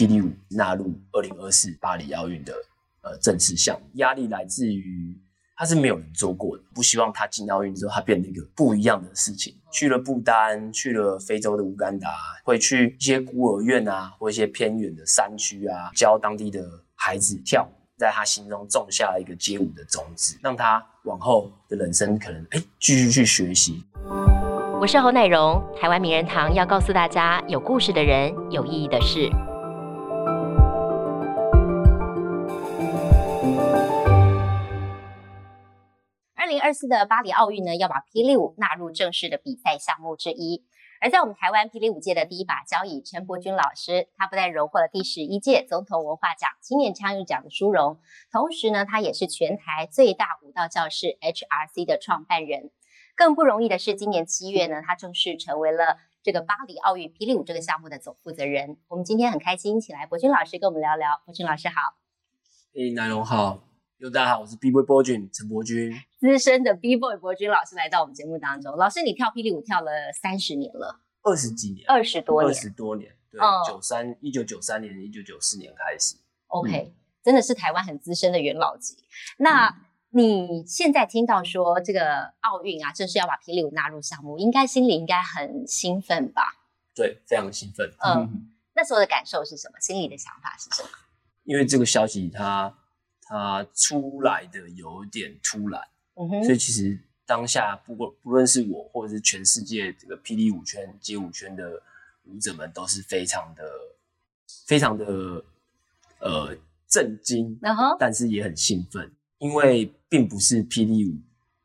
霹雳舞纳入二零二四巴黎奥运的呃正式项目。压力来自于它是没有人做过的，不希望他进奥运之后他变成一个不一样的事情。去了不丹，去了非洲的乌干达，会去一些孤儿院啊，或一些偏远的山区啊，教当地的孩子跳，在他心中种下了一个街舞的种子，让他往后的人生可能哎继续去学习。我是侯乃荣，台湾名人堂要告诉大家有故事的人，有意义的事。二零二四的巴黎奥运呢，要把霹雳舞纳入正式的比赛项目之一。而在我们台湾霹雳舞界的第一把交椅陈伯君老师，他不但荣获了第十一届总统文化奖青年参与奖的殊荣，同时呢，他也是全台最大舞蹈教室 HRC 的创办人。更不容易的是，今年七月呢，他正式成为了这个巴黎奥运霹雳舞这个项目的总负责人。我们今天很开心，请来伯君老师跟我们聊聊。伯君老师好，哎，南龙好，又大家好，我是 B Boy 伯君陈伯君。资深的 B Boy 伯君老师来到我们节目当中。老师，你跳霹雳舞跳了三十年了，二十几年，二十多年，二十多年，对，九三一九九三年，一九九四年开始。OK，真的是台湾很资深的元老级。那你现在听到说这个奥运啊，正式要把霹雳舞纳入项目，应该心里应该很兴奋吧？对，非常兴奋。嗯，那时候的感受是什么？心里的想法是什么？因为这个消息它它出来的有点突然。所以其实当下，不过不论是我，或者是全世界这个霹雳舞圈、街舞圈的舞者们，都是非常的、非常的呃震惊，但是也很兴奋，因为并不是霹雳舞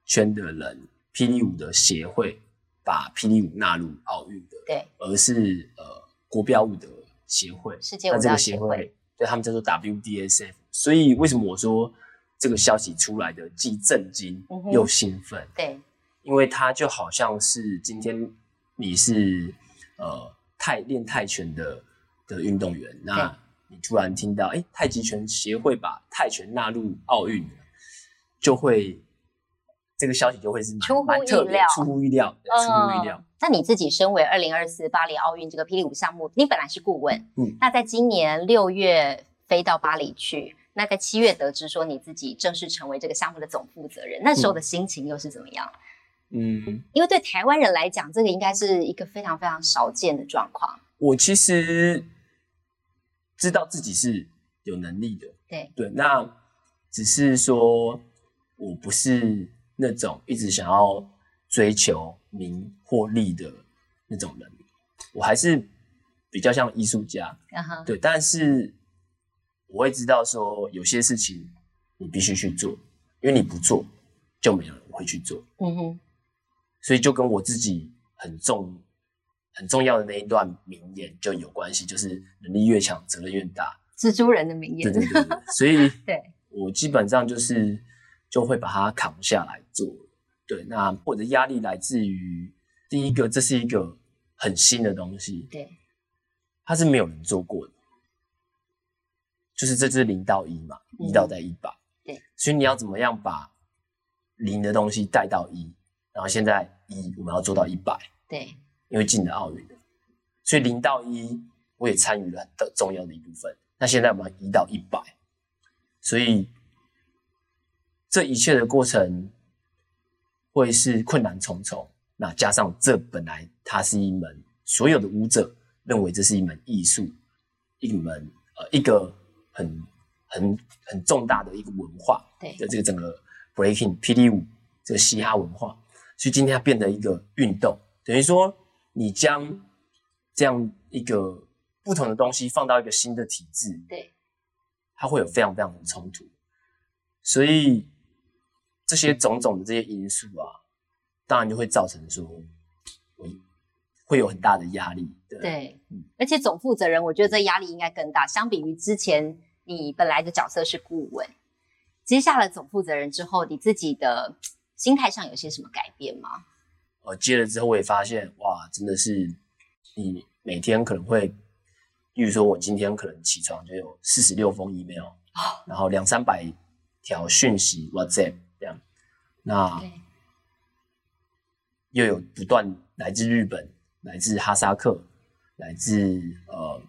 圈的人、霹雳舞的协会把霹雳舞纳入奥运的，对，而是呃国标舞的协会，世界舞蹈协会，对他们叫做 WDSF。所以为什么我说？这个消息出来的既震惊又兴奋，对，因为它就好像是今天你是呃泰练泰拳的的运动员，那你突然听到哎太极拳协会把泰拳纳入奥运，就会这个消息就会是出乎意料，出乎意料，出乎意料。那你自己身为二零二四巴黎奥运这个霹雳舞项目，你本来是顾问，嗯，那在今年六月飞到巴黎去。那在七月得知说你自己正式成为这个项目的总负责人，那时候的心情又是怎么样？嗯，因为对台湾人来讲，这个应该是一个非常非常少见的状况。我其实知道自己是有能力的，对对，那只是说我不是那种一直想要追求名或利的那种人，我还是比较像艺术家，对，但是。我会知道说有些事情你必须去做，因为你不做就没有人会去做。嗯哼，所以就跟我自己很重很重要的那一段名言就有关系，就是能力越强，责任越大。蜘蛛人的名言。对对对。所以，对我基本上就是就会把它扛下来做。对，那我的压力来自于第一个，这是一个很新的东西。对，它是没有人做过的。就是这就是零到一嘛，一到在一百，对，所以你要怎么样把零的东西带到一，然后现在一我们要做到一百，对，因为进了奥运所以零到一我也参与了的重要的一部分。那现在我们移到一百，所以这一切的过程会是困难重重。那加上这本来它是一门所有的舞者认为这是一门艺术，一门呃一个。很很很重大的一个文化，对的这个整个 breaking 霹雳舞这个嘻哈文化，所以今天它变得一个运动，等于说你将这样一个不同的东西放到一个新的体制，对，它会有非常非常的冲突，所以这些种种的这些因素啊，当然就会造成说，会会有很大的压力，对，而且总负责人，我觉得这压力应该更大，相比于之前。你本来的角色是顾问，接下了总负责人之后，你自己的心态上有些什么改变吗？我接了之后，我也发现，哇，真的是你每天可能会，例如说，我今天可能起床就有四十六封 email，然后两三百条讯息 WhatsApp 这样，那又有不断来自日本、来自哈萨克、来自呃。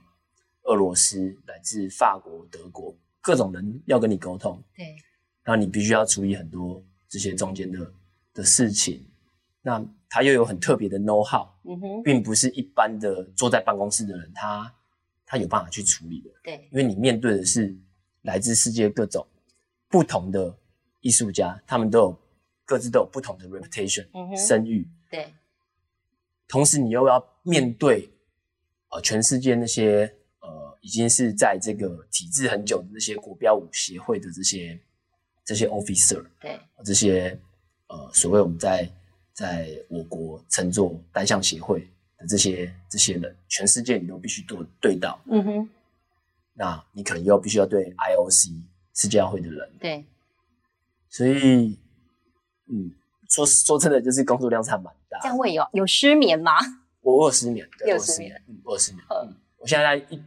俄罗斯、来自法国、德国各种人要跟你沟通，对，那你必须要处理很多这些中间的的事情。那他又有很特别的 know how，嗯哼，并不是一般的坐在办公室的人，他他有办法去处理的。对，因为你面对的是来自世界各种不同的艺术家，他们都有各自都有不同的 reputation、嗯哼声誉，对，同时你又要面对呃全世界那些呃已经是在这个体制很久的那些国标舞协会的这些这些 officer，对，这些呃所谓我们在在我国称作单项协会的这些这些人，全世界你都必须对对到。嗯哼，那你可能又必须要对 IOC 世界奥会的人，对，所以，嗯，说说真的，就是工作量是还蛮大。这样会有有失眠吗？我我有失眠，对，有失眠嗯，我有失眠，嗯嗯，我现在一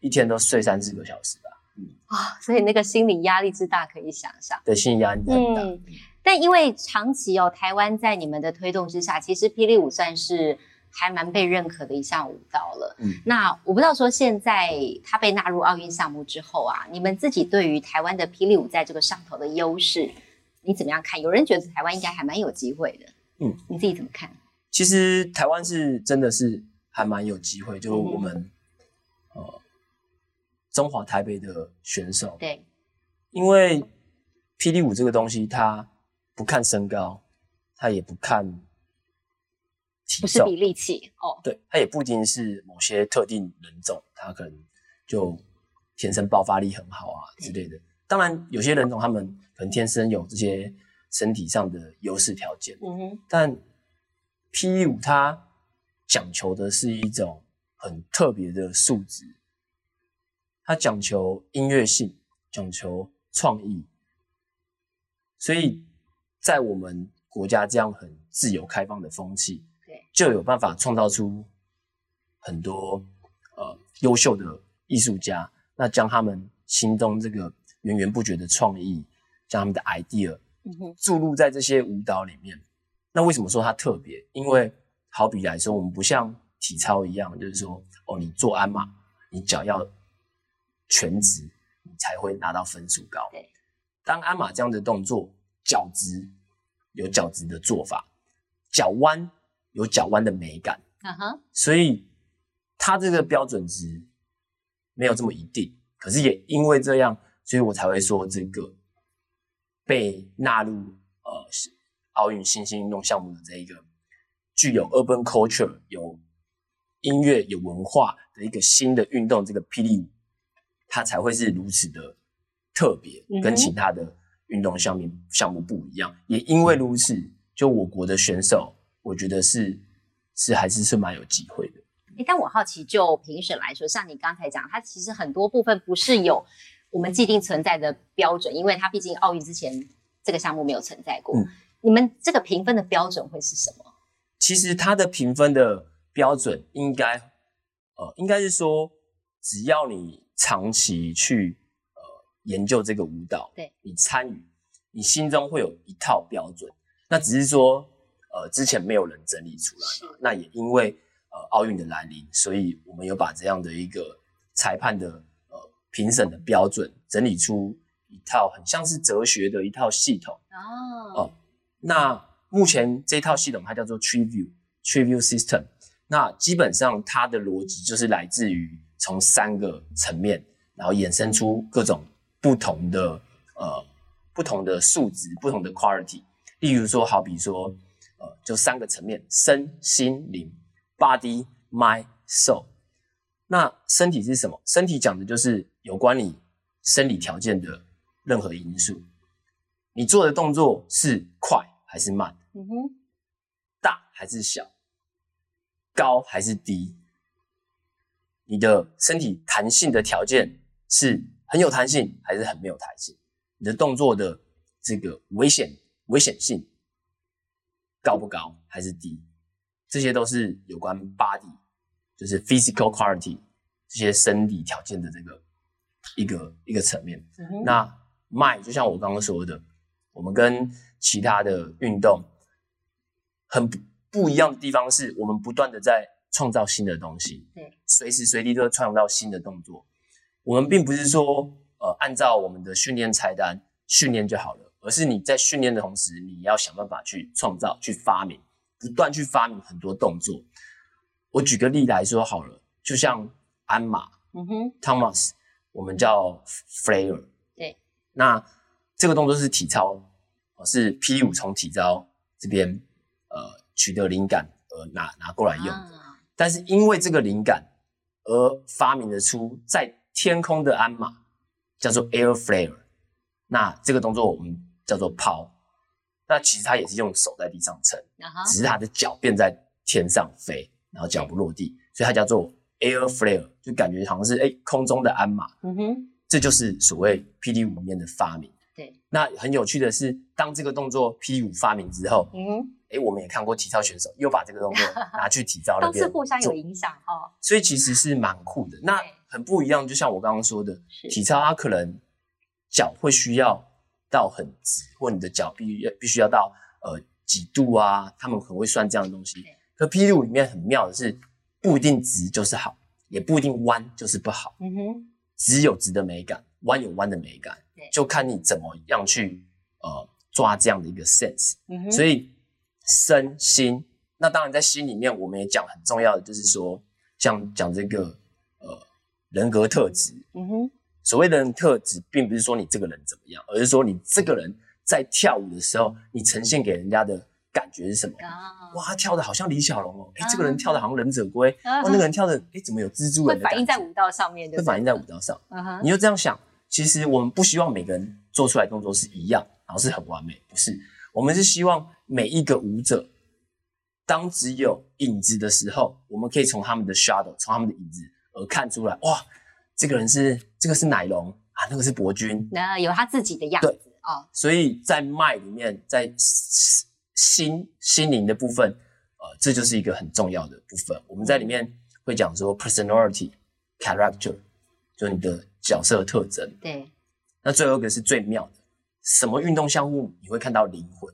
一天都睡三四个小时吧，嗯啊，所以那个心理压力之大可以想象。对，心理压力很大。嗯，但因为长期哦，台湾在你们的推动之下，其实霹雳舞算是还蛮被认可的一项舞蹈了。嗯那我不知道说现在它被纳入奥运项目之后啊，你们自己对于台湾的霹雳舞在这个上头的优势，你怎么样看？有人觉得台湾应该还蛮有机会的，嗯，你自己怎么看？其实台湾是真的是还蛮有机会，就嗯我们、呃中华台北的选手，对，因为霹雳舞这个东西，它不看身高，它也不看体重。不是比，力气哦，对，它也不一定是某些特定人种，他可能就天生爆发力很好啊之类的。当然，有些人种他们可能天生有这些身体上的优势条件，嗯哼，但霹雳舞它讲求的是一种很特别的素质，它讲求音乐性，讲求创意，所以在我们国家这样很自由开放的风气，对，就有办法创造出很多呃优秀的艺术家，那将他们心中这个源源不绝的创意，将他们的 idea 注入在这些舞蹈里面。那为什么说它特别？因为好比来说，我们不像体操一样，就是说，哦，你做鞍马，你脚要全直，你才会拿到分数高。对，当鞍马这样的动作，脚直有脚直的做法，脚弯有脚弯的美感，啊哈，所以它这个标准值没有这么一定。可是也因为这样，所以我才会说这个被纳入呃是奥运新兴运动项目的这一个具有 urban culture 有音乐有文化的一个新的运动，这个霹雳舞，它才会是如此的特别跟其他的运动项目项目不一样。也因为如此，就我国的选手，我觉得是是还是是蛮有机会的。诶但我好奇，就评审来说，像你刚才讲，它其实很多部分不是有我们既定存在的标准，因为它毕竟奥运之前这个项目没有存在过。嗯你们这个评分的标准会是什么？其实它的评分的标准应该，呃，应该是说，只要你长期去呃研究这个舞蹈，对你参与，你心中会有一套标准。那只是说，呃，之前没有人整理出来嘛。那也因为呃奥运的来临，所以我们有把这样的一个裁判的呃评审的标准整理出一套很像是哲学的一套系统。哦哦那目前这套系统它叫做 Triview Triview System。那基本上它的逻辑就是来自于从三个层面，然后衍生出各种不同的呃不同的数值、不同的 quality。例如说，好比说，呃，就三个层面：身、心、灵 （body, mind, soul）。那身体是什么？身体讲的就是有关你生理条件的任何因素。你做的动作是快还是慢？嗯哼，大还是小？高还是低？你的身体弹性的条件是很有弹性还是很没有弹性？你的动作的这个危险危险性高不高还是低？这些都是有关 body，就是 physical quality 这些生理条件的这个一个一个层面。嗯，那 mind 就像我刚刚说的，我们跟其他的运动很不不一样的地方是，我们不断的在创造新的东西，对，随时随地都在创造新的动作。我们并不是说，呃，按照我们的训练菜单训练就好了，而是你在训练的同时，你要想办法去创造、去发明，不断去发明很多动作。我举个例来说好了，就像鞍马嗯哼，Thomas，我们叫 Flair，对，那这个动作是体操，哦，是霹雳舞从体操这边呃取得灵感而拿拿过来用的。啊，但是因为这个灵感而发明的出在天空的鞍马，叫做 air flare。那这个动作我们叫做抛。那其实它也是用手在地上撑，只是它的脚变在天上飞，然后脚不落地，所以它叫做 air flare，就感觉好像是哎空中的鞍马。嗯哼，这就是所谓霹雳舞里面的发明。对，那很有趣的是，当这个动作霹雳舞发明之后，嗯哼，哎，我们也看过体操选手又把这个动作 拿去体操那都是互相有影响哦。所以其实是蛮酷的。那很不一样，就像我刚刚说的，是体操它可能脚会需要到很直，或你的脚必要必须要到呃几度啊，他们很会算这样的东西。可霹雳舞里面很妙的是，不一定直就是好，也不一定弯就是不好，嗯哼，直有直的美感，弯有弯的美感对，就看你怎么样去呃抓这样的一个 sense。嗯哼，所以身心，那当然在心里面，我们也讲很重要的，就是说，像讲这个呃人格特质。嗯哼，所谓的人特质，并不是说你这个人怎么样，而是说你这个人在跳舞的时候，你呈现给人家的感觉是什么？啊，哇，他跳的好像李小龙哦，哎、啊这个人跳的好像忍者龟，啊哇，那个人跳的，哎，怎么有蜘蛛人的感觉？反映在舞蹈上面，对会反映在舞蹈上。你就这样想，其实我们不希望每个人做出来的动作是一样，然后是很完美，不是。我们是希望每一个舞者，当只有影子的时候，我们可以从他们的 shadow，从他们的影子而看出来，哇，这个人是这个是奶龙啊，那个是伯君。那有他自己的样子哦，所以在麦里面，在心心灵的部分，呃，这就是一个很重要的部分。我们在里面会讲说 personality、character，就你的角色特征。对，那最后一个是最妙的，什么运动项目你会看到灵魂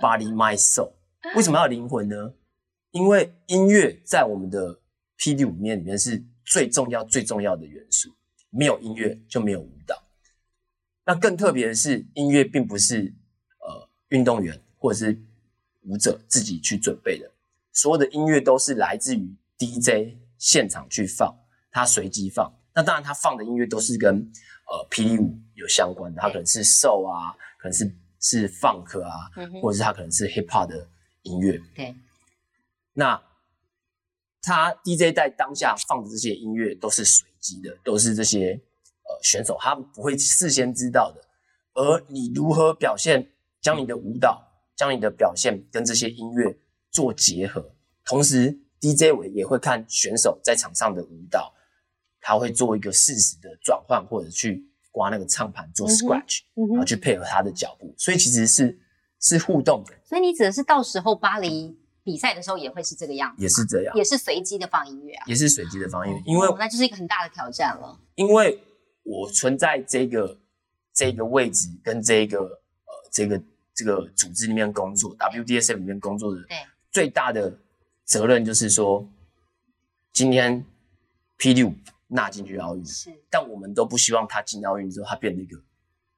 ？Body, mind, soul。为什么要灵魂呢？因为音乐在我们的霹雳舞面里面是最重要、最重要的元素。没有音乐就没有舞蹈。那更特别的是，音乐并不是呃运动员或者是舞者自己去准备的，所有的音乐都是来自于 DJ 现场去放，他随机放。那当然，他放的音乐都是跟呃霹雳舞有相关的，他可能是 soul 啊，可能是是 funk 啊，嗯，或者是他可能是 hip hop 的音乐。对，那他 DJ 在当下放的这些音乐都是随机的，都是这些呃选手他不会事先知道的。而你如何表现，将你的舞蹈、将你的表现跟这些音乐做结合，同时 DJ 我也会看选手在场上的舞蹈，他会做一个适时的转换，或者去刮那个唱盘做 scratch，、然后去配合他的脚步，所以其实是是互动的，所以你指的是到时候巴黎比赛的时候也会是这个样子，也是这样，也是随机的放音乐啊，也是随机的放音乐，因为哦那就是一个很大的挑战了。因为我存在这个这个位置跟这个呃这个这个组织里面工作，WDSM 里面工作的对，最大的责任就是说，今天霹雳舞纳进去奥运，是。但我们都不希望他进奥运之后，他变得一个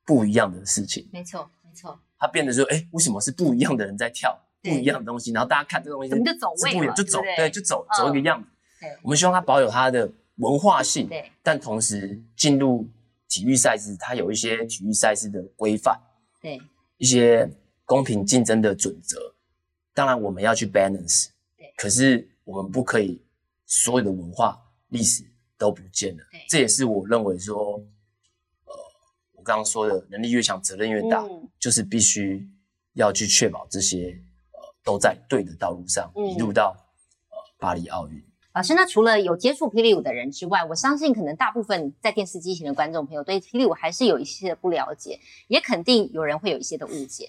不一样的事情，没错，没错，他变得说，哎，为什么是不一样的人在跳不一样的东西，然后大家看这个东西怎么就走位了就走对就走嗯走一个样子。对我们希望他保有他的文化性，对，但同时进入体育赛事，他有一些体育赛事的规范，对，一些公平竞争的准则。当然，我们要去 balance，可是我们不可以所有的文化历史都不见了。这也是我认为说，呃，我刚刚说的，能力越强，责任越大，嗯就是必须要去确保这些呃都在对的道路上，嗯一路到呃巴黎奥运。老师，那除了有接触霹雳舞的人之外，我相信可能大部分在电视机前的观众朋友对霹雳舞还是有一些的不了解，也肯定有人会有一些的误解。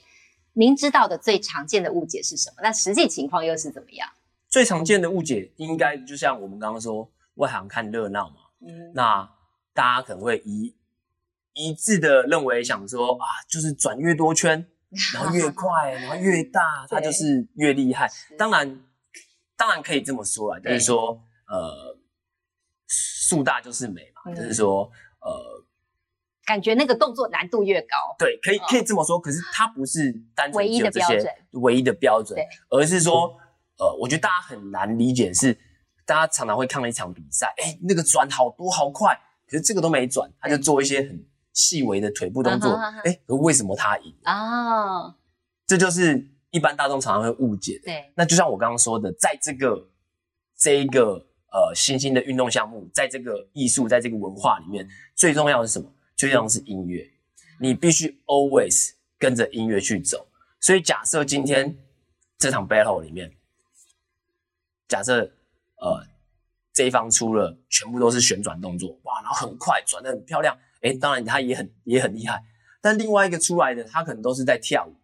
您知道的最常见的误解是什么？那实际情况又是怎么样？最常见的误解，应该就像我们刚刚说，外行看热闹嘛。嗯，那大家可能会一一致的认为，想说啊，就是转越多圈，然后越快，然后越大，它就是越厉害。当然，当然可以这么说啦，就是说，呃，树大就是美嘛，嗯就是说，呃，感觉那个动作难度越高，对，可以哦。可以这么说。可是它不是单纯唯一的标准唯一的标准，而是说，呃，我觉得大家很难理解是，大家常常会看了一场比赛，哎，那个转好多好快，可是这个都没转，他就做一些很细微的腿部动作哎，为什么他赢？啊，这就是一般大众常常会误解的。对，那就像我刚刚说的，在这个这一个呃新兴的运动项目，在这个艺术，在这个文化里面，最重要的是什么？最重要的是音乐，你必须 always 跟着音乐去走。所以假设今天这场 battle 里面，假设呃这一方出了全部都是旋转动作，哇，然后很快转的很漂亮，诶，当然他也很也很厉害。但另外一个出来的，他可能都是在跳舞，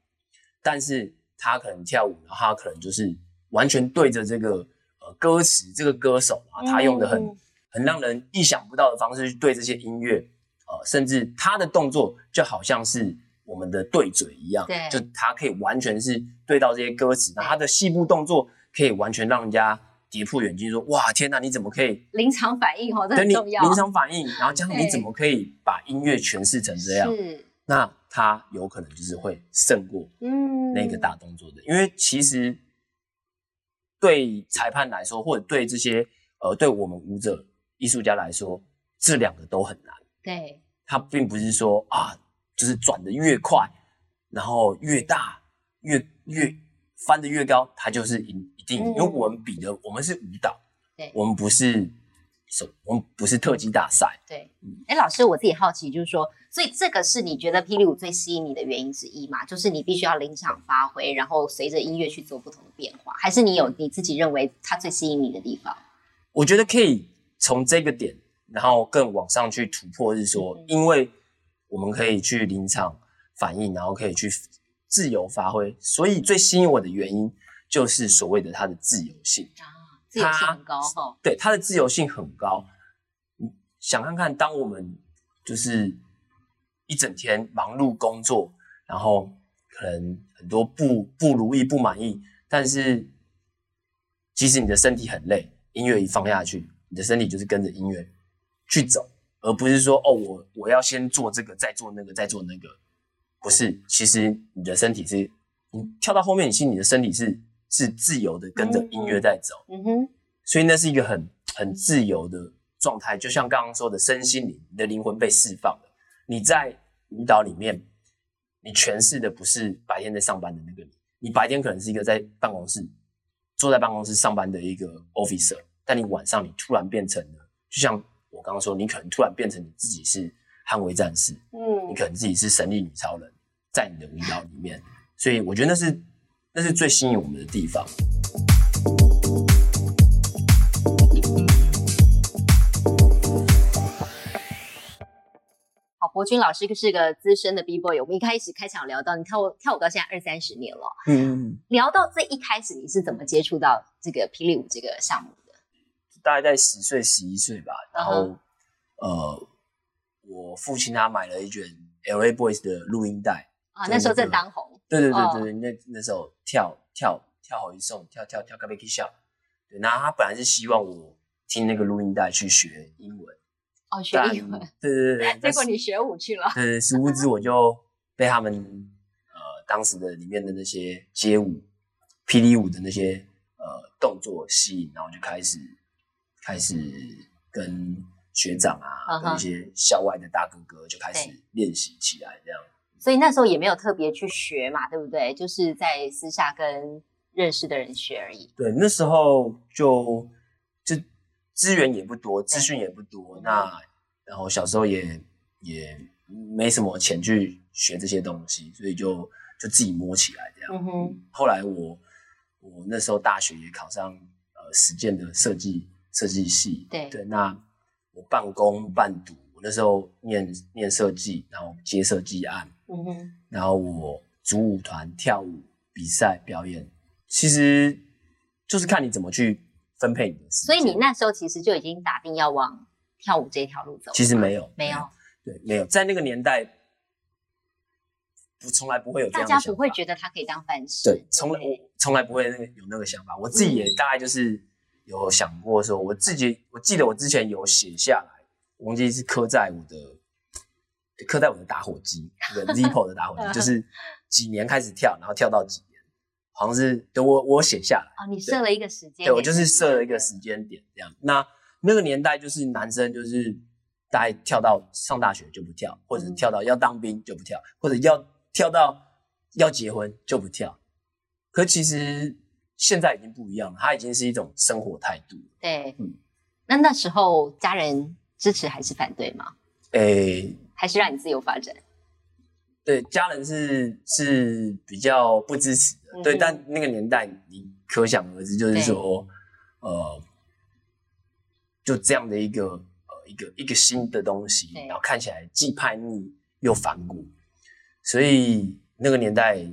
但是他可能跳舞，然后他可能就是完全对着这个呃歌词，这个歌手啊，他用的很、嗯很让人意想不到的方式去对这些音乐，呃，甚至他的动作就好像是我们的对嘴一样，对就他可以完全是对到这些歌词，那他的细部动作可以完全让人家跌破眼镜，说哇天哪，你怎么可以？临场反应哦，这等你很重要，临场反应，然后这样你怎么可以把音乐诠释成这样？是，那他有可能就是会胜过嗯。那个大动作的，因为其实对裁判来说，或者对这些呃对我们舞者艺术家来说，这两个都很难。对，他并不是说啊，就是转的越快，然后越大，越越翻的越高，他就是赢一定因为我们比的，我们是舞蹈，对。我们不是手，我们不是特技大赛。对嗯，哎，老师，我自己好奇，就是说，所以这个是你觉得霹雳舞最吸引你的原因之一嘛？就是你必须要临场发挥，然后随着音乐去做不同的变化，还是你有你自己认为它最吸引你的地方？我觉得可以从这个点，然后更往上去突破，是说嗯，因为我们可以去临场反应，然后可以去自由发挥，所以最吸引我的原因就是所谓的它的自由性。自由性很高哈，对，它的自由性很高。你想看看，当我们就是一整天忙碌工作，然后可能很多不不如意、不满意，但是即使你的身体很累，音乐一放下去，你的身体就是跟着音乐去走，而不是说哦，我我要先做这个，再做那个，再做那个。不是，其实你的身体是，你跳到后面，你其实你的身体是是自由的跟着音乐在走。嗯哼，所以那是一个很很自由的状态，就像刚刚说的，身心灵，你的灵魂被释放了。你在舞蹈里面，你诠释的不是白天在上班的那个你，你白天可能是一个在办公室坐在办公室上班的一个 officer，但你晚上你突然变成了，就像我刚刚说，你可能突然变成你自己是捍卫战士，嗯你嗯，可能自己是神力女超人，在你的舞蹈里面，所以我觉得那是那是最吸引我们的地方。好，博君老师是个资深的 B boy，我们一开始开场聊到你跳舞跳舞到现在二三十年了，嗯，聊到最一开始你是怎么接触到这个霹雳舞这个项目的？大概在十岁、十一岁吧。然后嗯呃，我父亲他买了一卷 L A Boys 的录音带。啊，那时候那个正当红，对对哦对对，那那时候跳跳跳好一送，跳跳跳 k a b i k 笑。对，那他本来是希望我听那个录音带去学英文，哦，学英文，对对对对，结果你学舞去了，对对，殊不知我就被他们呃当时的里面的那些街舞、霹雳舞的那些呃动作吸引，然后就开始开始跟学长啊，嗯跟一些校外的大哥哥就开始练习起来，这样。所以那时候也没有特别去学嘛，对不对？就是在私下跟认识的人学而已。对，那时候就就资源也不多，资讯也不多，那然后小时候也也没什么钱去学这些东西，所以就就自己摸起来这样。嗯哼，后来我我那时候大学也考上呃实践的设计设计系，对对，那我半工半读，我那时候念念设计，然后接设计案，嗯哼，然后我组舞团、跳舞、比赛、表演，其实就是看你怎么去分配你的时间。所以你那时候其实就已经打定要往跳舞这条路走。其实没有，没有，对，没有，在那个年代，不从来不会有这大样的想法。家不会觉得他可以当饭吃。对，从来我从来不会那个有那个想法。我自己也大概就是有想过说，我自己我记得我之前有写下来，我忘记是刻在我的刻在我的打火机，那个 Zippo 的打火机，就是几年开始跳，然后跳到几年，好像是对我我写下来，哦，你设了一个时间，对我就是设了一个时间点这样。那那个年代就是男生就是大概跳到上大学就不跳，或者是跳到要当兵就不跳，或者要跳到要结婚就不跳。可其实现在已经不一样了，它已经是一种生活态度了。对，嗯。那那时候家人支持还是反对吗？诶、还是让你自由发展？对，家人是是比较不支持的，对，但那个年代你可想而知，就是说，呃，就这样的一个呃一个一个新的东西，然后看起来既叛逆又反骨，所以那个年代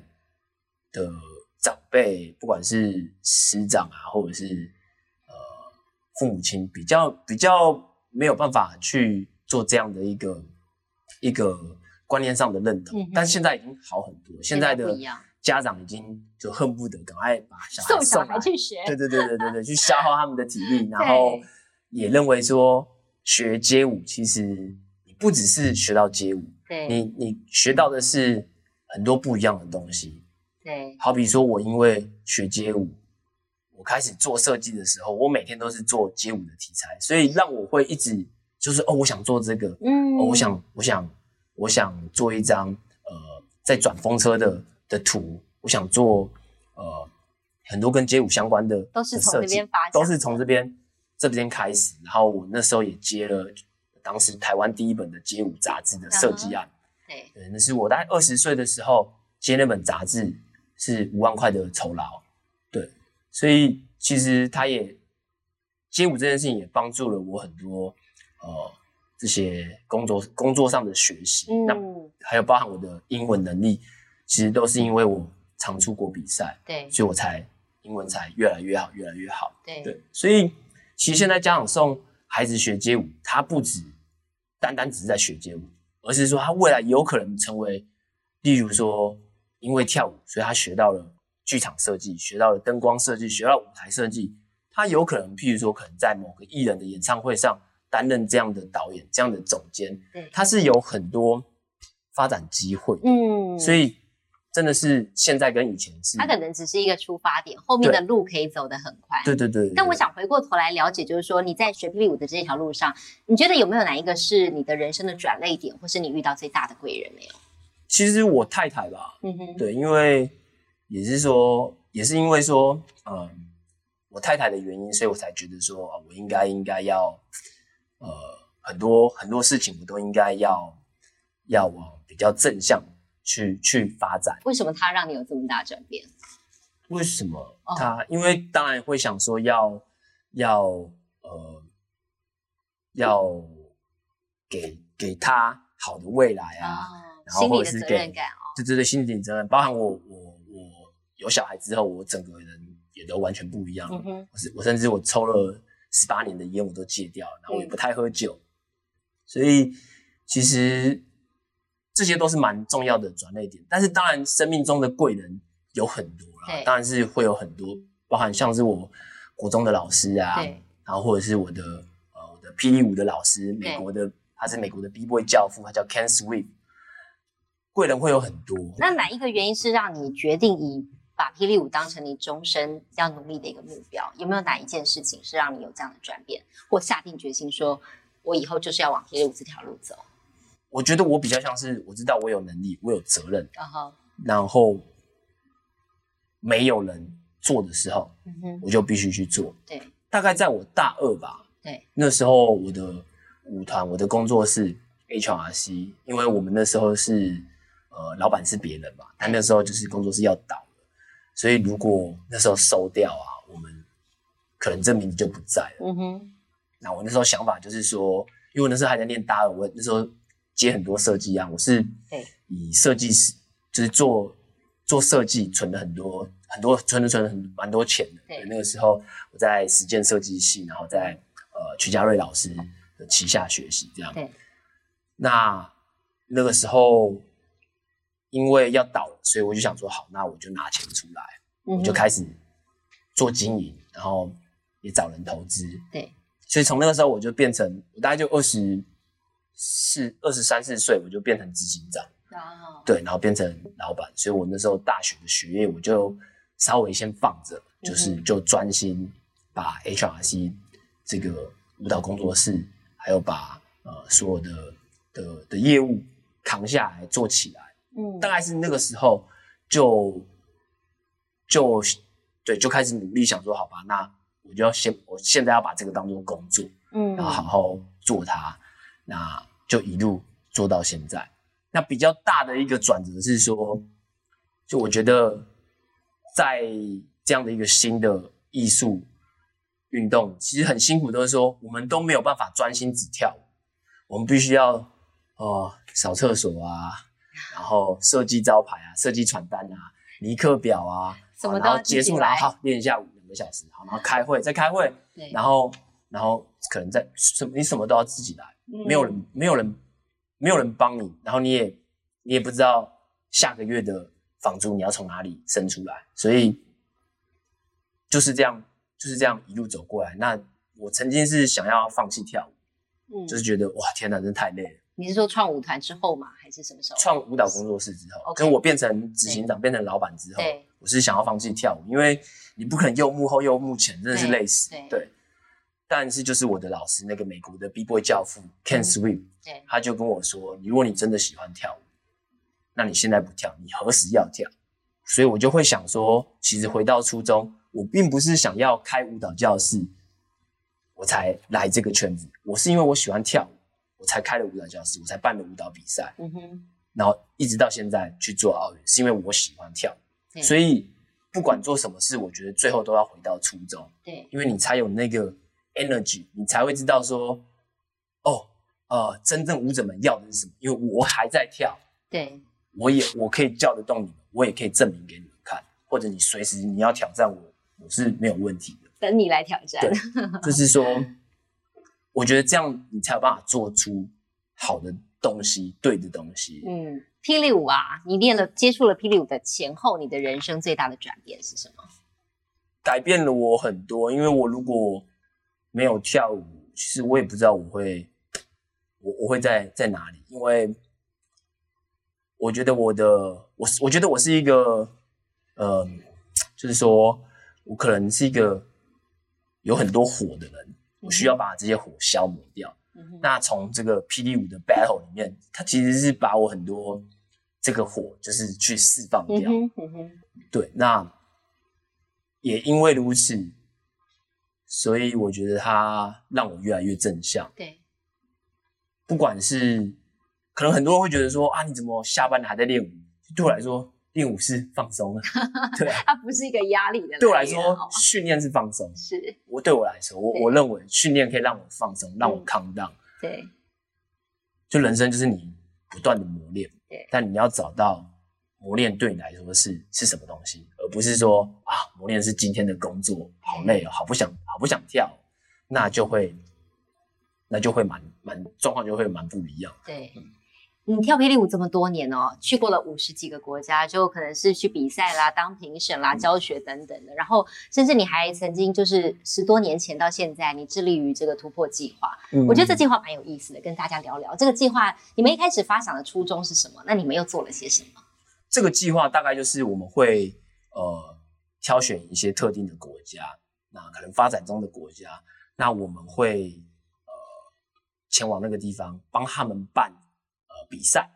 的长辈，不管是师长啊，或者是呃父母亲，比较比较没有办法去做这样的一个一个观念上的认同，但现在已经好很多，现在的家长已经就恨不得赶快把小孩送小孩去学，对对对对对对，去消耗他们的体力，然后也认为说学街舞其实你不只是学到街舞，对你你学到的是很多不一样的东西。对。好比说我因为学街舞，我开始做设计的时候，我每天都是做街舞的题材，所以让我会一直就是哦，我想做这个，嗯哦，我想我想我想做一张呃在转风车的的图，我想做呃很多跟街舞相关的都是从这边发想都是从这边这边开始。然后我那时候也接了当时台湾第一本的街舞杂志的设计案，对对，那是我大概二十岁的时候接那本杂志，是五万块的酬劳，对，所以其实他也街舞这件事情也帮助了我很多，呃，这些工作工作上的学习，那嗯还有包含我的英文能力，其实都是因为我常出国比赛，对所以我才英文才越来越好，越来越好。对对，所以其实现在家长送孩子学街舞，他不止单单只是在学街舞，而是说他未来有可能成为，例如说因为跳舞，所以他学到了剧场设计，学到了灯光设计，学到舞台设计，他有可能譬如说可能在某个艺人的演唱会上担任这样的导演、这样的总监，对，他是有很多发展机会，嗯。所以真的是现在跟以前是，它可能只是一个出发点，后面的路可以走得很快。对对对对但我想回过头来了解，就是说你在学霹雳舞的这条路上，你觉得有没有哪一个是你的人生的转泪点，或是你遇到最大的贵人没有？其实我太太吧，嗯哼，对，因为也是说，也是因为说，嗯，我太太的原因，所以我才觉得说，啊我应该应该要，呃，很多很多事情我都应该要要往比较正向去去发展。为什么他让你有这么大转变？为什么哦他？因为当然会想说要要呃要给给他好的未来啊，哦，然后或者是给责任感哦，对对对，心理责任，包含我有小孩之后，我整个人也都完全不一样了。嗯哼，我是我甚至我抽了十八年的烟，我都戒掉了，然后我也嗯不太喝酒，所以其实这些都是蛮重要的转捩点。但是当然，生命中的贵人有很多啦对，当然是会有很多，包含像是我国中的老师啊，然后或者是我的呃我的霹雳舞的老师，美对国的他是美国的 B boy 教父，他叫 Ken Swift。贵人会有很多，那哪一个原因是让你决定以把霹雳舞当成你终身要努力的一个目标？有没有哪一件事情是让你有这样的转变，或下定决心说，我以后就是要往霹雳舞这条路走？我觉得我比较像是我知道我有能力，我有责任，然后，然后没有人做的时候，我就必须去做。对大概在我大二吧，对，那时候我的舞团，我的工作室 HRC，因为我们那时候是呃老板是别人嘛，但那时候就是工作室要倒了，所以如果那时候收掉啊，我们可能这名字就不在了。嗯哼，那我那时候想法就是说，因为我那时候还在念大二，我那时候接很多设计案，我是对以设计师就是做做设计存了很多很多存了存了很蛮多钱的。对那个时候我在实践设计系，然后在呃曲家瑞老师的旗下学习这样。对，那那个时候因为要倒了，所以我就想说，好，那我就拿钱出来，我就开始做经营，然后也找人投资。对，所以从那个时候我就变成，我大概就二十四、二十三四岁，我就变成执行长。哦，对，然后变成老板，所以我那时候大学的学业我就稍微先放着，就是就专心把 HRC 这个舞蹈工作室，还有把呃所有的的的业务扛下来做起来。嗯，大概是那个时候就就对就开始努力想说，好吧，那我就要先我现在要把这个当做工作，嗯，然后好好做它，那就一路做到现在。那比较大的一个转折是说，就我觉得在这样的一个新的艺术运动，其实很辛苦，都是说我们都没有办法专心只跳舞，我们必须要哦扫厕所啊，然后设计招牌啊，设计传单啊，尼克表啊，然后结束然后好练一下五两个小时，好，然后开会再开会，然后然后可能在什么你什么都要自己来，没有人没有人。没有人帮你，然后你也你也不知道下个月的房租你要从哪里生出来，所以就是这样就是这样一路走过来。那我曾经是想要放弃跳舞，嗯，就是觉得哇天哪，真的太累了。你是说创舞团之后吗？还是什么时候？创舞蹈工作室之后，跟我变成执行长、变成老板之后，我是想要放弃跳舞，因为你不可能又幕后又幕前，真的是累死。对。但是就是我的老师，那个美国的 B boy 教父 Ken Swim，对，他就跟我说：“如果你真的喜欢跳舞，那你现在不跳，你何时要跳？”所以我就会想说，其实回到初中，我并不是想要开舞蹈教室，我才来这个圈子。我是因为我喜欢跳舞，我才开了舞蹈教室，我才办了舞蹈比赛。嗯哼，然后一直到现在去做奥运，是因为我喜欢跳。所以不管做什么事，我觉得最后都要回到初中。对，因为你才有那个。energy，你才会知道说，哦，呃，真正舞者们要的是什么？因为我还在跳，对，我也我可以叫得动你们，我也可以证明给你们看，或者你随时你要挑战我，我是没有问题的。等你来挑战。对，就是说，我觉得这样你才有办法做出好的东西，对的东西。嗯，霹雳舞啊，你练了接触了霹雳舞的前后，你的人生最大的转变是什么？改变了我很多，因为我如果没有跳舞，其实我也不知道我会，我我会在在哪里，因为我觉得我的我我觉得我是一个，呃，就是说我可能是一个有很多火的人，我需要把这些火消磨掉。那从这个霹雳舞的 battle 里面，它其实是把我很多这个火就是去释放掉。对，那也因为如此。所以我觉得它让我越来越正向。对，不管是可能很多人会觉得说啊，你怎么下班了还在练舞？对我来说，练舞是放松的。对，它不是一个压力的。对我来说，训练是放松。是我对我来说，我我认为训练可以让我放松，让我康荡。对，就人生就是你不断的磨练。对，但你要找到磨练对你来说是是什么东西。而不是说啊，磨练是今天的工作，好累哦，好不想，好不想跳，那就会，那就会蛮蛮状况就会蛮不一样。对，你跳霹雳舞这么多年哦，去过了五十几个国家，就可能是去比赛啦、当评审啦、教学等等的，然后甚至你还曾经就是十多年前到现在，你致力于这个突破计划。我觉得这计划蛮有意思的，跟大家聊聊这个计划。你们一开始发想的初衷是什么？那你们又做了些什么？这个计划大概就是我们会。呃，挑选一些特定的国家，那可能发展中的国家，那我们会呃前往那个地方帮他们办呃比赛。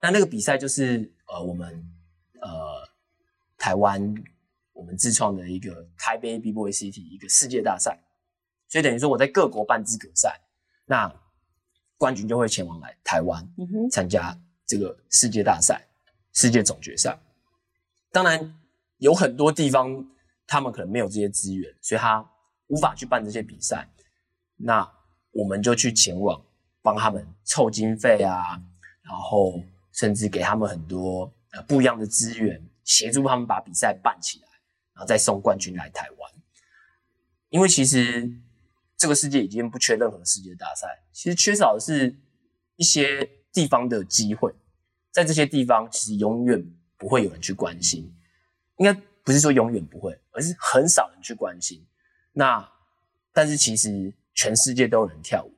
那那个比赛就是呃我们呃台湾我们自创的一个台北 B Boy City 一个世界大赛，所以等于说我在各国办资格赛，那冠军就会前往来台湾参加这个世界大赛、世界总决赛。当然。有很多地方，他们可能没有这些资源，所以他无法去办这些比赛。那我们就去前往，帮他们凑经费啊，然后甚至给他们很多呃不一样的资源，协助他们把比赛办起来，然后再送冠军来台湾。因为其实这个世界已经不缺任何世界大赛，其实缺少的是一些地方的机会。在这些地方，其实永远不会有人去关心，应该不是说永远不会，而是很少人去关心。那但是其实全世界都有人跳舞，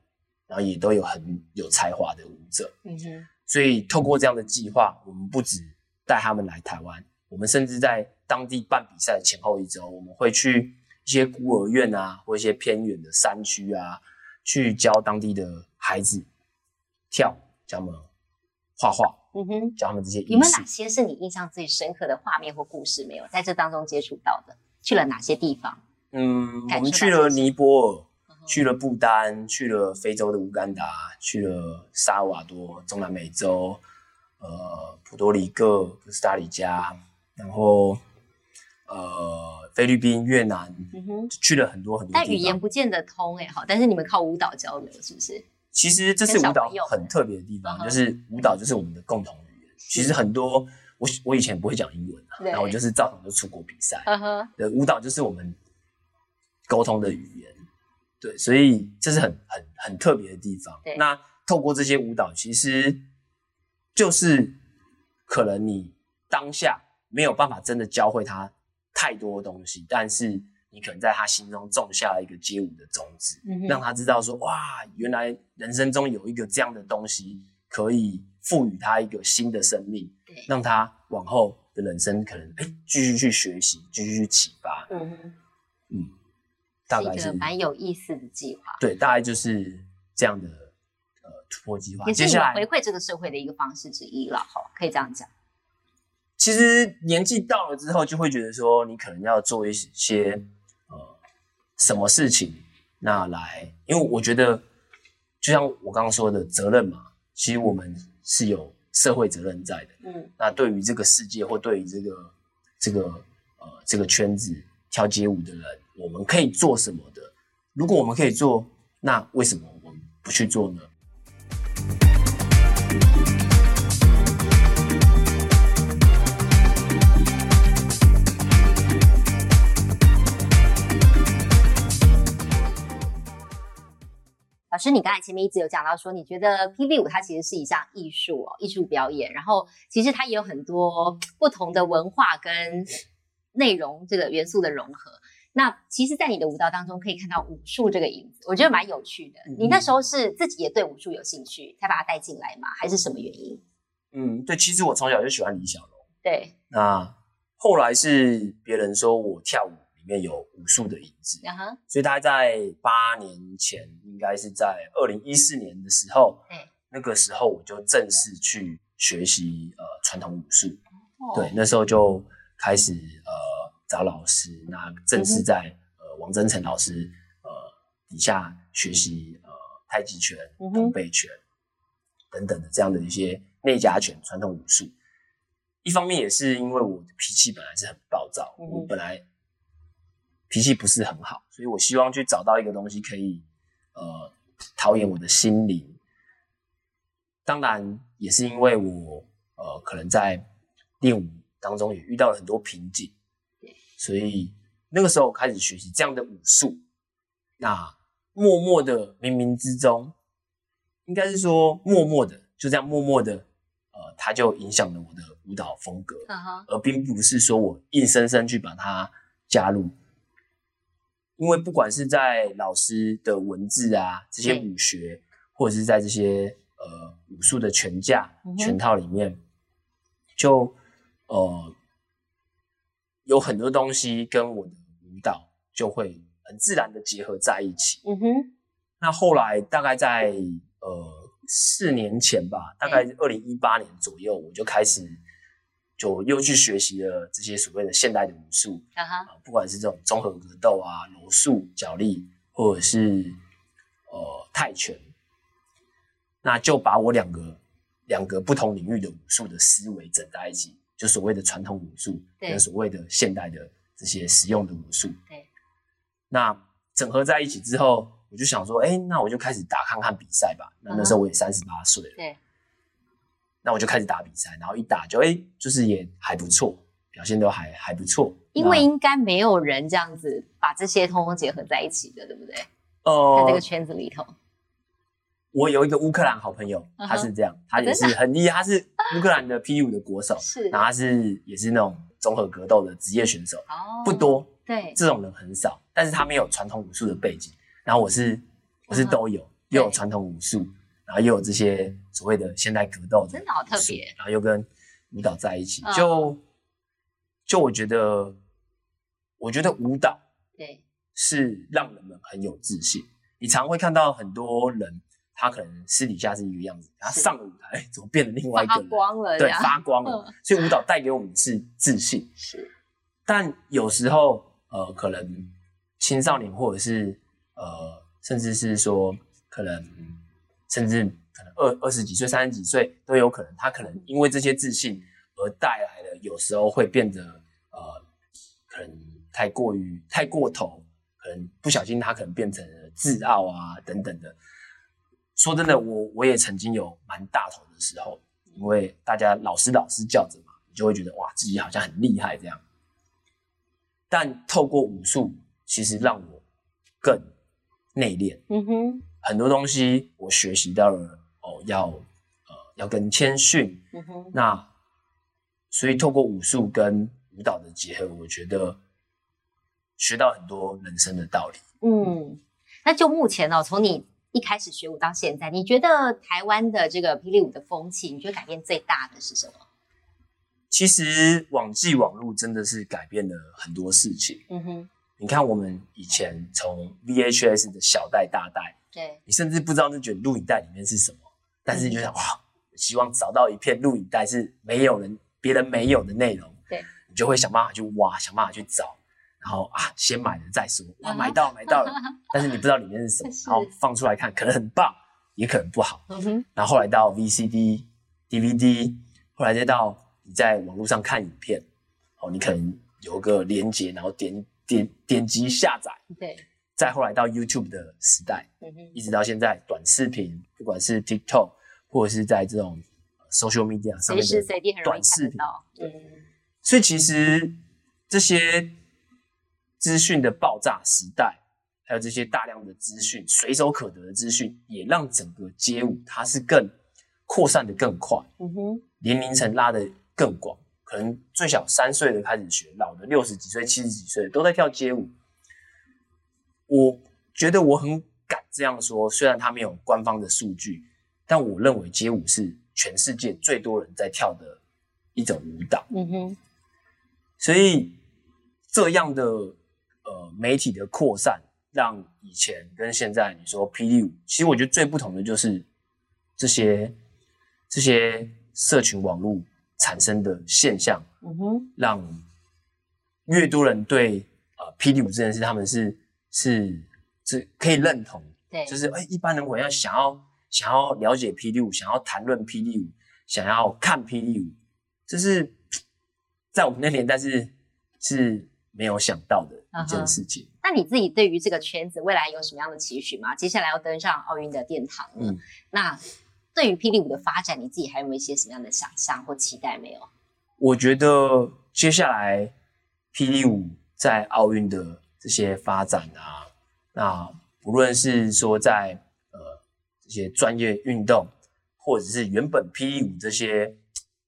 然后也都有很有才华的舞者。嗯哼，所以透过这样的计划，我们不止带他们来台湾，我们甚至在当地办比赛的前后一周，我们会去一些孤儿院啊，或一些偏远的山区啊，去教当地的孩子跳，教他们画画，嗯哼。教他们这些有没有哪。些是你印象最深刻的画面或故事没有在这当中接触到的？去了哪些地方？嗯，我们去了尼泊尔，去了不丹，去了非洲的乌干达，去了萨尔瓦多、中南美洲，呃，普多里各、哥斯达黎加，然后呃，菲律宾、越南。去了很多很多但语。言不见得通哎、好，但是你们靠舞蹈交流是不是？其实这是舞蹈很特别的地方，就是舞蹈就是我们的共同语言。其实很多我我以前不会讲英文啊，然后我就是照常就出国比赛。呵呵，对，舞蹈就是我们沟通的语言，对，所以这是很很很特别的地方。那透过这些舞蹈，其实就是可能你当下没有办法真的教会他太多东西，但是你可能在他心中种下了一个街舞的种子，嗯让他知道说，哇，原来人生中有一个这样的东西，可以赋予他一个新的生命，对，让他往后的人生可能哎继续去学习，继续去启发，嗯，嗯，大概是是一个蛮有意思的计划，对，大概就是这样的呃突破计划。也是回馈这个社会的一个方式之一了，哈，可以这样讲。其实年纪到了之后，就会觉得说，你可能要做一些呃什么事情，那来，因为我觉得，就像我刚刚说的责任嘛，其实我们是有社会责任在的。嗯那对于这个世界或对于这个这个呃这个圈子跳街舞的人，我们可以做什么的？如果我们可以做，那为什么我们不去做呢？老师，你刚才前面一直有讲到说，你觉得霹雳舞它其实是一项艺术哦，艺术表演，然后其实它也有很多不同的文化跟内容这个元素的融合。那其实，在你的舞蹈当中可以看到武术这个影子，我觉得蛮有趣的。嗯你那时候是自己也对武术有兴趣，才把它带进来吗？还是什么原因？嗯，对，其实我从小就喜欢李小龙。对，那后来是别人说我跳舞里面有武术的影子，所以大概在八年前，应该是在二零一四年的时候，对，那个时候我就正式去学习呃传统武术，哦对，那时候就开始呃找老师，那正嗯式在、呃王真成老师呃底下学习呃太极拳、东北拳等等的这样的一些内家拳传统武术。一方面也是因为我的脾气本来是很暴躁，嗯我本来脾气不是很好，所以我希望去找到一个东西可以呃陶冶我的心灵。当然也是因为我呃可能在练武当中也遇到了很多瓶颈对，所以那个时候开始学习这样的武术。那默默的冥冥之中，应该是说默默的就这样默默的，呃，它就影响了我的舞蹈风格。而并不是说我硬生生去把它加入，因为不管是在老师的文字啊，这些武学，或者是在这些呃武术的拳架拳套里面，就呃有很多东西跟我的舞蹈就会很自然的结合在一起。嗯哼，那后来大概在呃四年前吧，大概二零一八年左右，我就开始就又去学习了这些所谓的现代的武术嗯哼，啊，不管是这种综合格斗啊、柔术、脚力，或者是呃泰拳，那就把我两个两个不同领域的武术的思维整在一起，就所谓的传统武术对跟所谓的现代的这些实用的武术。对，那整合在一起之后，我就想说，哎、那我就开始打看看比赛吧。那那时候我也三十八岁了，对，那我就开始打比赛，然后一打就哎、就是也还不错，表现都还还不错。因为应该没有人这样子把这些通通结合在一起的，对不对？哦呃在这个，圈子里头，我有一个乌克兰好朋友，他是这样，他也是很厉害，他是乌克兰的 P 五的国手，是。然后他是也是那种综合格斗的职业选手，哦。不多，对，这种人很少，但是他没有传统武术的背景，然后我是我是都有，又有传统武术，然后又有这些所谓的现代格斗的真的好特别。然后又跟舞蹈在一起，嗯。就就我觉得，我觉得舞蹈对，是让人们很有自信。你常会看到很多人，他可能私底下是一个样子，他上了舞台，哎怎么变得另外一个人？光了，对，发光了。所以舞蹈带给我们是自信。是，但有时候，呃，可能青少年或者是呃，甚至是说，可能甚至可能二二十几岁、三十几岁都有可能，他可能因为这些自信而带来的，有时候会变得呃，可能太过于太过头，可能不小心他可能变成了自傲啊等等的。说真的，我我也曾经有蛮大头的时候，因为大家老师老师叫着嘛，你就会觉得哇，自己好像很厉害这样。但透过武术，其实让我更内敛，嗯哼，很多东西我学习到了哦，要呃要更谦逊。嗯哼，那所以透过武术跟舞蹈的结合，我觉得学到很多人生的道理。嗯，那就目前哦，从你一开始学舞到现在，你觉得台湾的这个霹雳舞的风气，你觉得改变最大的是什么？其实网际网络真的是改变了很多事情。嗯哼，你看，我们以前从 VHS 的小袋、大袋，对，你甚至不知道那卷录影带里面是什么，但是你就想哇，希望找到一片录影带是没有人、别人没有的内容，对，你就会想办法去挖，想办法去找，然后啊，先买了再说，哇，买到了买到了，但是你不知道里面是什么，然后放出来看，可能很棒，也可能不好，然后后来到 VCD、DVD，后来再到你在网络上看影片，哦，你可能有个连接，然后点点点击下载，对，再后来到 YouTube 的时代，嗯，一直到现在，短视频，不管是 TikTok 或者是在这种呃 social media 上面的短视频，看得到。嗯，所以其实这些资讯的爆炸时代，还有这些大量的资讯随手可得的资讯，也让整个街舞它是更扩散的更快，嗯哼，年龄层拉得更广。可能最小三岁的开始学，老的六十几岁、七十几岁都在跳街舞。我觉得我很敢这样说，虽然它没有官方的数据，但我认为街舞是全世界最多人在跳的一种舞蹈。嗯哼，所以这样的呃媒体的扩散，让以前跟现在你说霹雳舞，其实我觉得最不同的就是这些这些社群网络产生的现象，嗯哼，让越多人对呃霹雳舞这件事，他们是是是可以认同，对，就是哎、一般人我要想要想要了解霹雳舞，想要谈论霹雳舞，想要看霹雳舞，这是在我们那年代是是没有想到的一件事情。那你自己对于这个圈子未来有什么样的期许吗？接下来要登上奥运的殿堂了，嗯那对于霹雳舞的发展，你自己还有没有一些什么样的想象或期待没有？我觉得接下来霹雳舞在奥运的这些发展啊，那不论是说在呃这些专业运动，或者是原本霹雳舞这些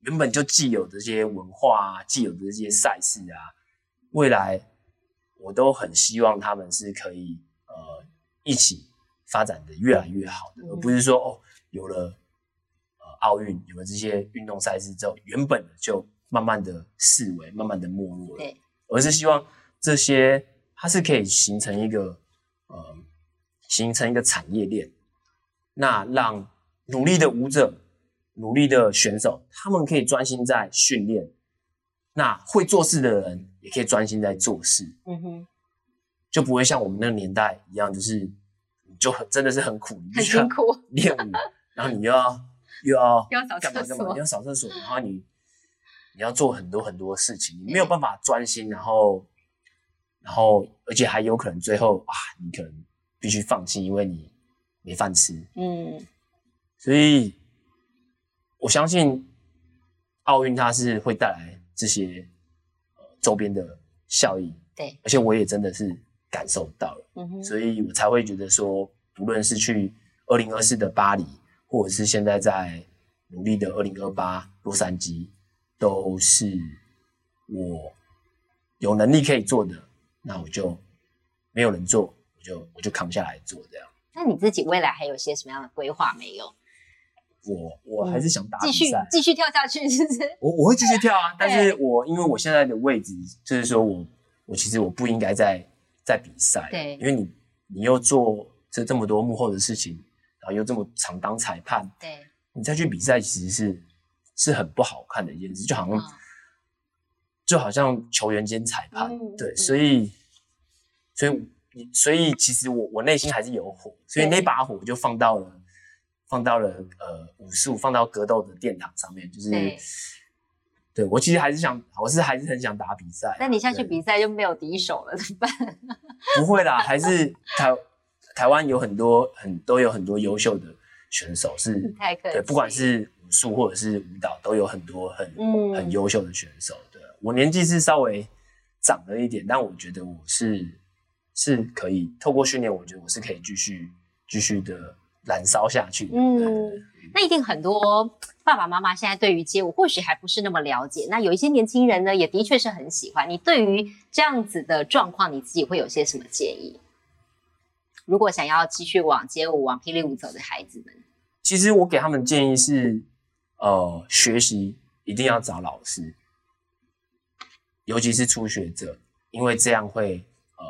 原本就既有的这些文化啊，既有的这些赛事啊，未来我都很希望他们是可以呃一起发展的越来越好的，嗯而不是说哦有了呃奥运有了这些运动赛事之后，原本就慢慢的式微，慢慢的没落了。对，而是希望这些它是可以形成一个呃形成一个产业链，那让努力的舞者、努力的选手，他们可以专心在训练，那会做事的人也可以专心在做事，嗯哼，就不会像我们那个年代一样，就是你就很真的是很苦，很辛苦，练舞，然后你又要又要又要扫干嘛干嘛，厕所你要扫厕所，然后你你要做很多很多事情，你没有办法专心，然后然后而且还有可能最后啊，你可能必须放弃，因为你没饭吃，嗯。所以我相信奥运它是会带来这些呃周边的效益，对，而且我也真的是感受到了。嗯哼，所以我才会觉得说，不论是去二零二四的巴黎，或者是现在在努力的二零二八洛杉矶，都是我有能力可以做的，那我就没有人做，我就我就扛下来做这样。那你自己未来还有些什么样的规划没有？我我还是想打继续比赛，继续跳下去，是不是？我我会继续跳啊，但是我因为我现在的位置，就是说我我其实我不应该在在比赛，对。因为你你又做这这么多幕后的事情，然后又这么常当裁判，对，你再去比赛其实是是很不好看的一件事，就好像、嗯就好像球员兼裁判，对，所以所以所以其实我我内心还是有火，所以那把火就放到了放到了呃武术，放到格斗的殿堂上面，就是对对我其实还是想，我是还是很想打比赛啊。那你下去比赛就没有敌手了，怎么办？不会啦，还是台台湾有很多很都有很多优秀的选手是，太对，不管是武术或者是舞蹈，都有很多很、嗯很优秀的选手。对我年纪是稍微长了一点，但我觉得我是是可以透过训练，我觉得我是可以继续继续的燃烧下去。嗯那一定很多爸爸妈妈现在对于街舞或许还不是那么了解，那有一些年轻人呢，也的确是很喜欢。你对于这样子的状况，你自己会有些什么建议？如果想要继续往街舞、往霹雳舞走的孩子们，其实我给他们建议是，呃，学习一定要找老师，尤其是初学者，因为这样会，呃，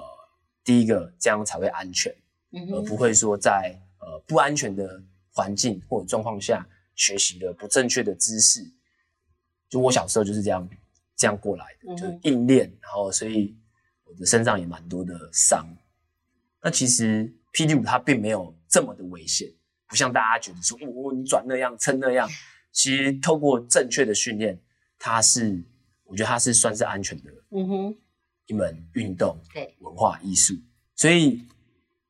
第一个这样才会安全，嗯而不会说在呃不安全的环境或者状况下学习的不正确的知识。就我小时候就是这样这样过来的，就是硬练，然后所以我的身上也蛮多的伤。那其实霹雳舞它并没有这么的危险，不像大家觉得说，哦，你转那样撑那样。其实透过正确的训练，它是我觉得它是算是安全的嗯哼，一门运动，对，文化艺术。所以，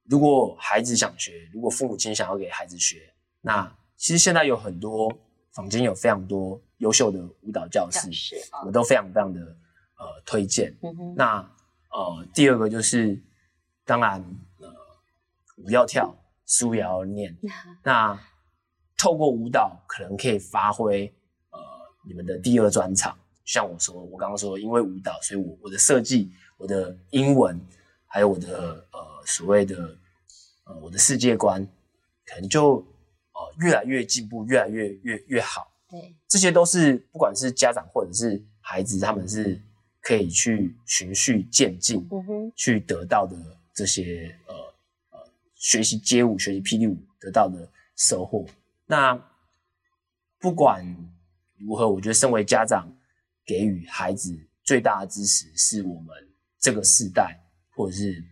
如果孩子想学，如果父母亲想要给孩子学，那其实现在有很多坊间有非常多优秀的舞蹈教室教，室我哦，都非常非常的呃推荐。嗯，那呃，第二个就是，当然呃，舞要跳，书也要念。那透过舞蹈，可能可以发挥呃你们的第二专长。像我说，我刚刚说，因为舞蹈，所以我我的设计、我的英文，还有我的呃所谓的呃我的世界观，可能就呃越来越进步，越来越越越好。对，这些都是不管是家长或者是孩子，他们是可以去循序渐进，嗯哼，去得到的这些呃呃学习街舞、学习霹雳舞得到的收获。那不管如何，我觉得身为家长，给予孩子最大的支持，是我们这个世代，或者是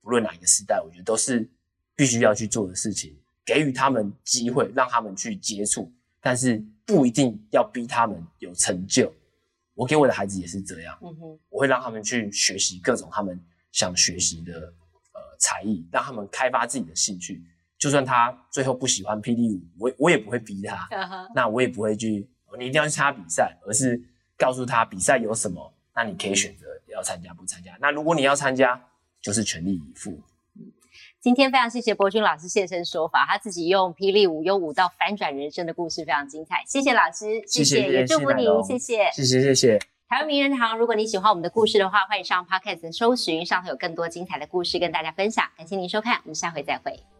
不论哪一个时代，我觉得都是必须要去做的事情。给予他们机会，让他们去接触，但是不一定要逼他们有成就。我给我的孩子也是这样。嗯哼，我会让他们去学习各种他们想学习的呃才艺，让他们开发自己的兴趣。就算他最后不喜欢霹雳舞，我我也不会逼他，那我也不会去哦你一定要去参加比赛，而是告诉他比赛有什么，那你可以选择要参加不参加。那如果你要参加，就是全力以赴。今天非常谢谢博君老师现身说法，他自己用霹雳舞、用舞蹈翻转人生的故事非常精彩，谢谢老师，谢谢也祝福您，谢谢。谢谢谢谢。台湾名人堂，如果你喜欢我们的故事的话，欢迎上 Podcast 搜寻，上头有更多精彩的故事跟大家分享。感谢您收看，我们下回再会。